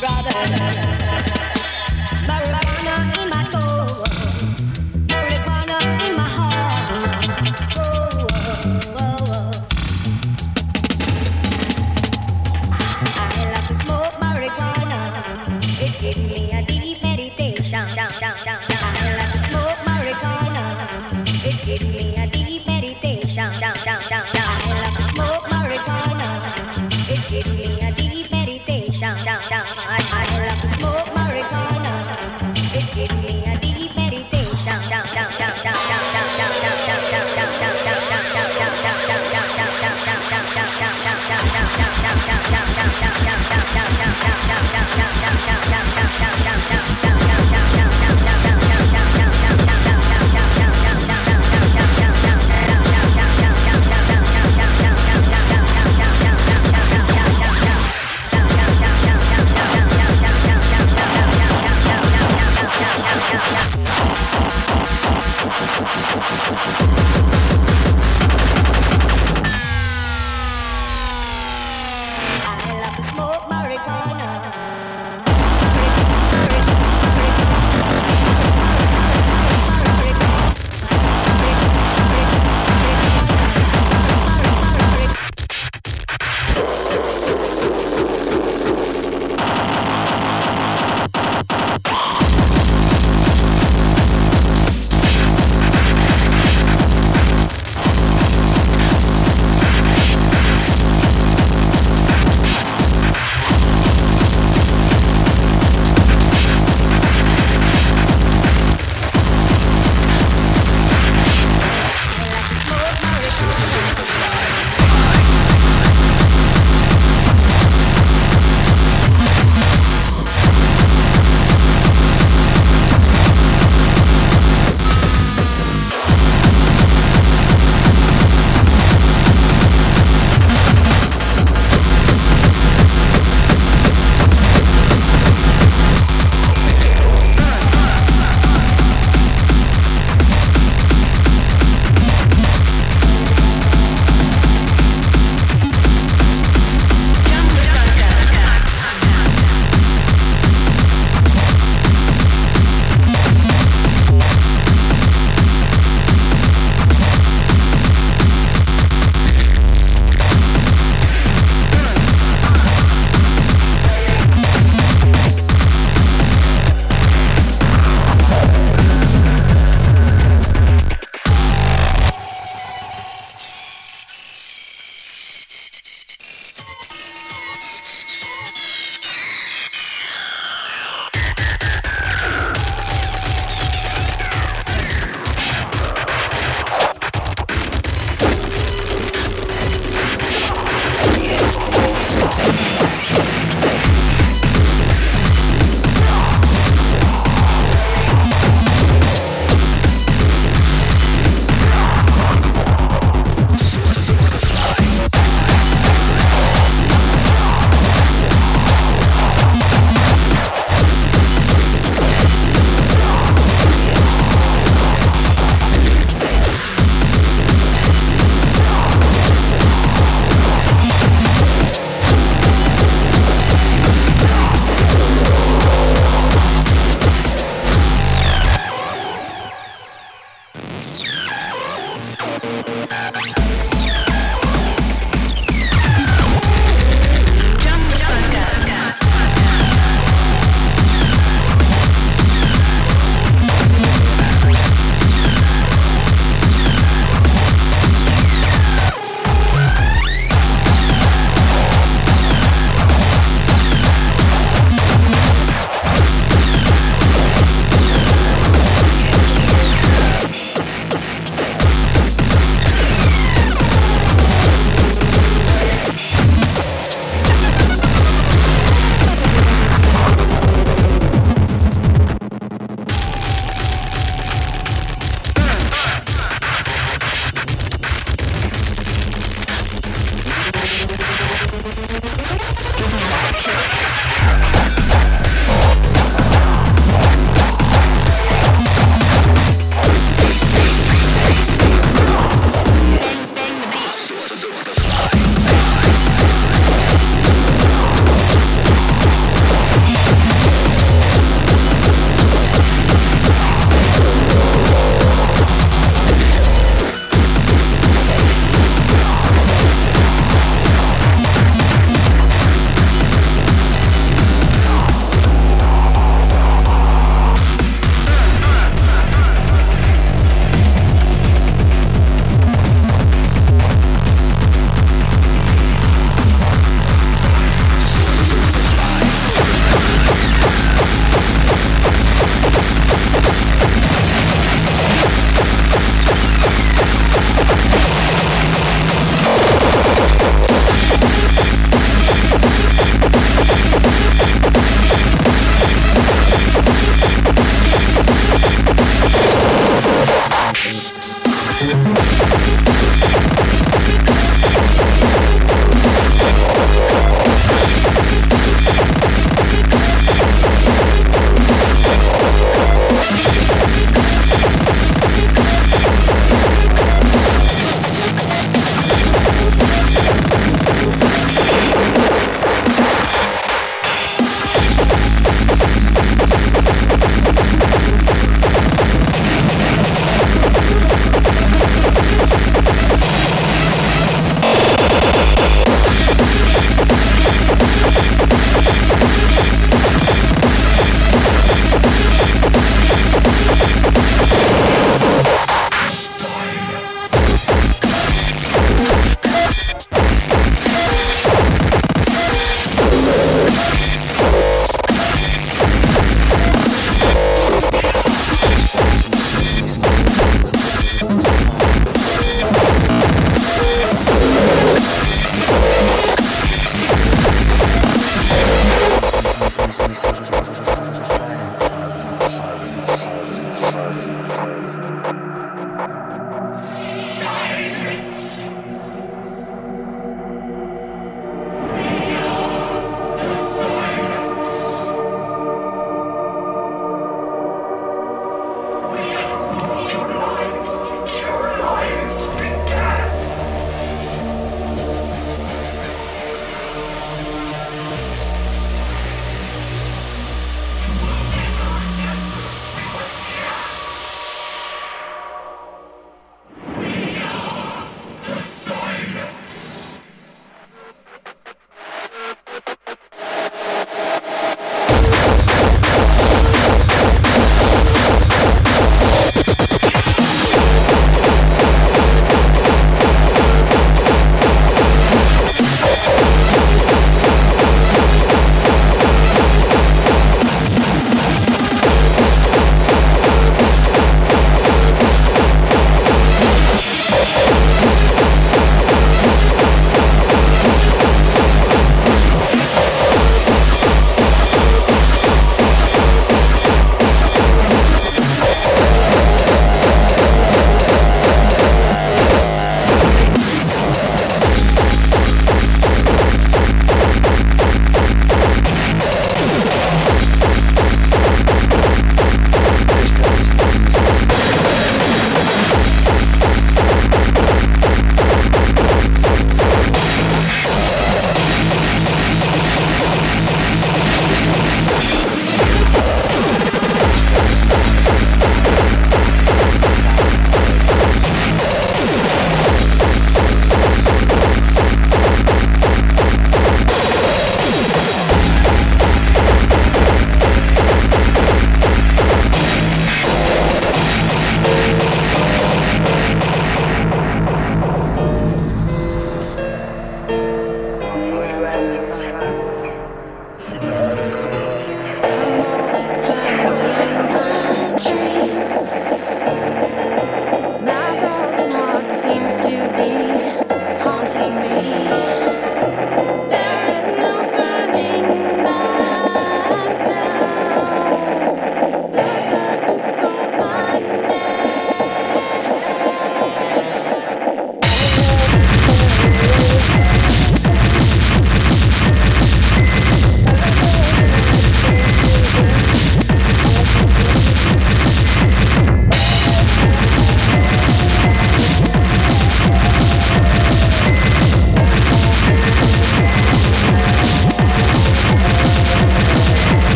brother.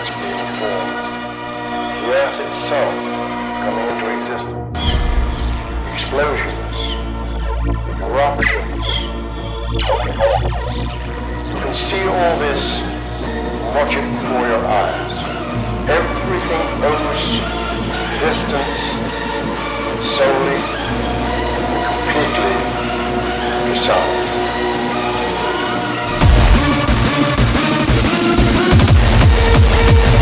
its the earth itself coming into existence. Explosions, eruptions. You can see all this, watch it before your eyes. Everything owes its existence solely completely to sound. Yeah.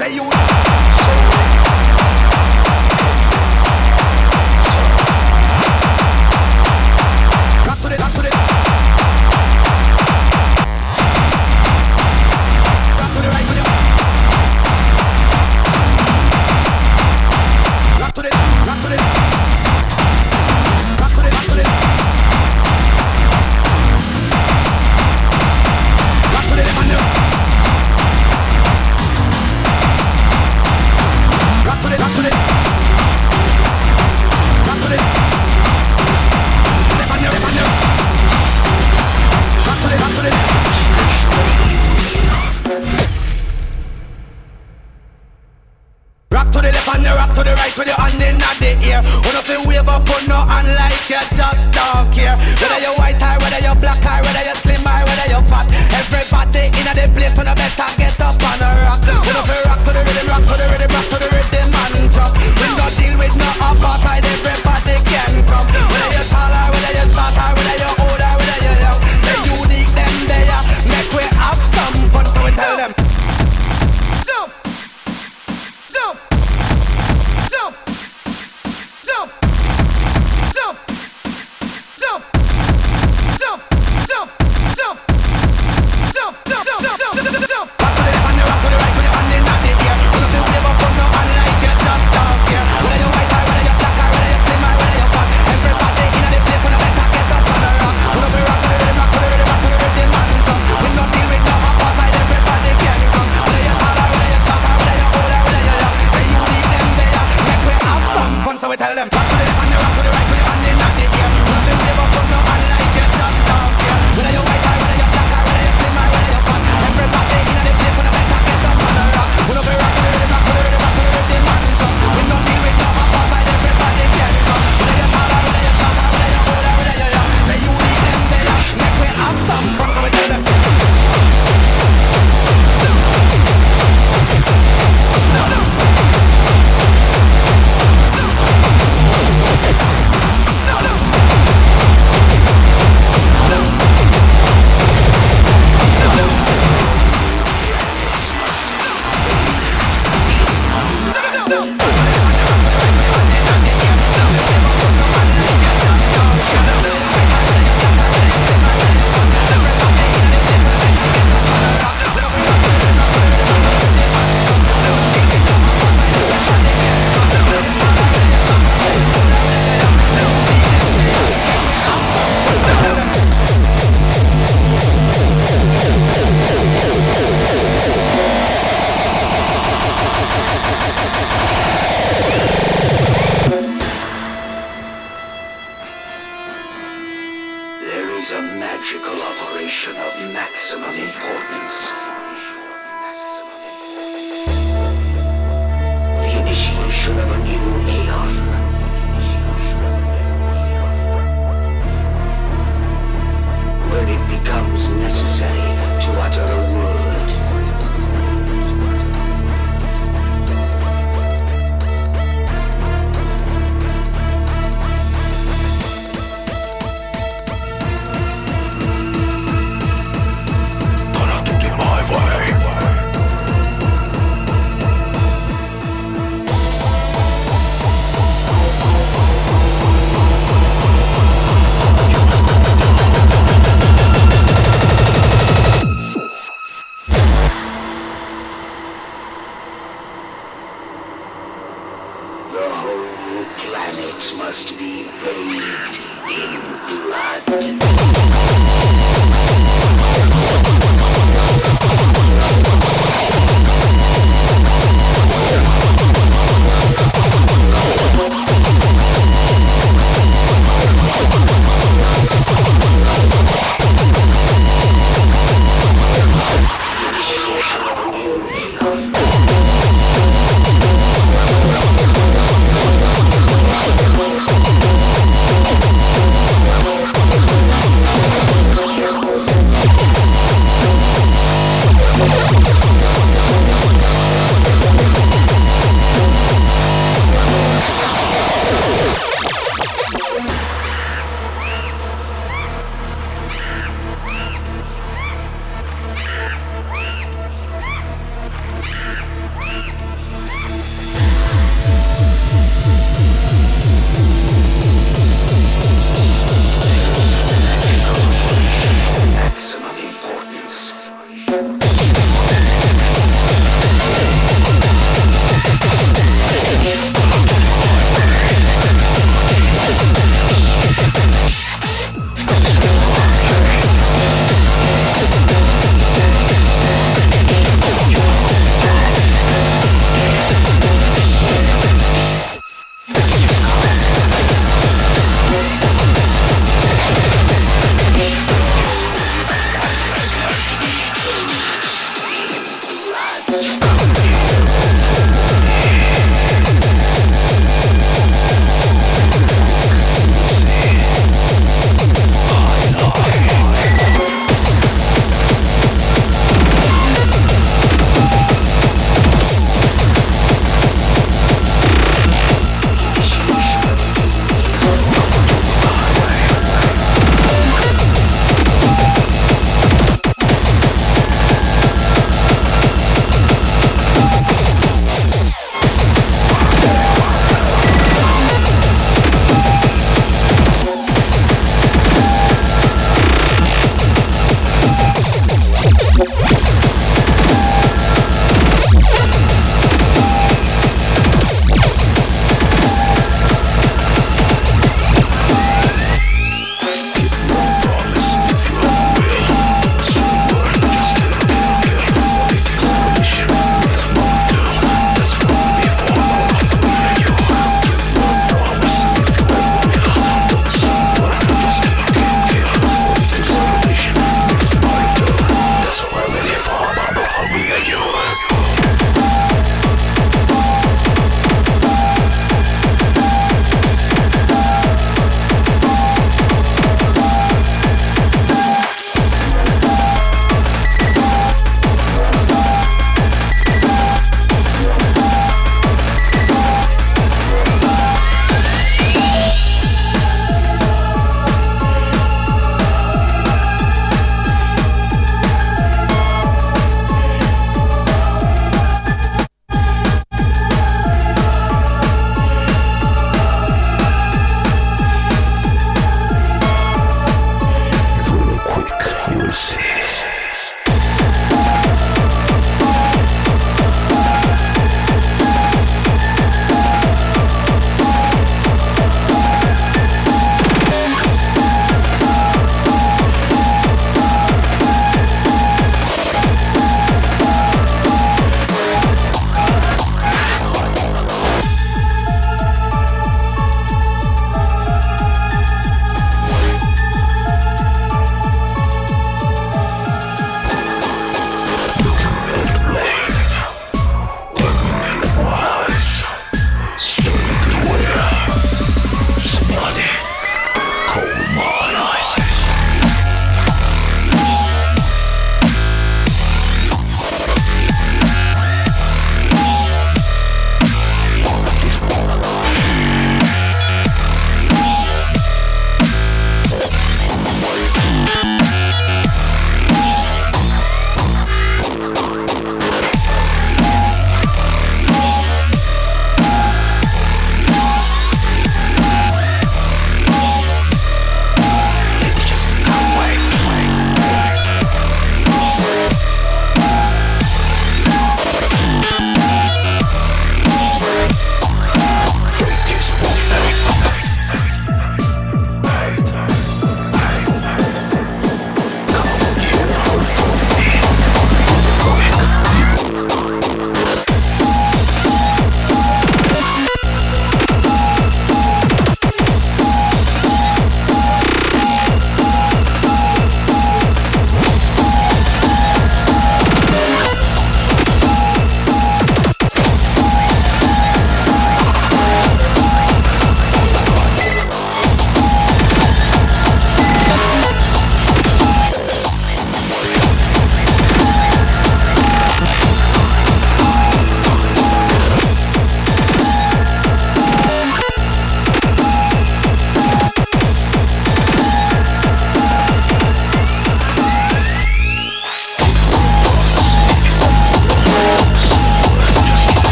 Say you right with your hand in the air. Wanna feel wave up on no hand like you just don't care. Whether you white eye, whether you black eye, whether you slim eye, whether you fat. Everybody in the place, and I better get up and rock. Wanna feel rock to the rhythm, rock to the rhythm, rock to the rhythm and drop. We don't deal with no apartheid, everybody so we tell them. supposed to be.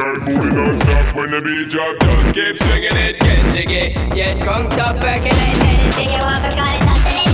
Girl, booty non-stop when the beat drop Just keep swinging it, get jiggy. Get crunked up, percolate Anything you want, forgot it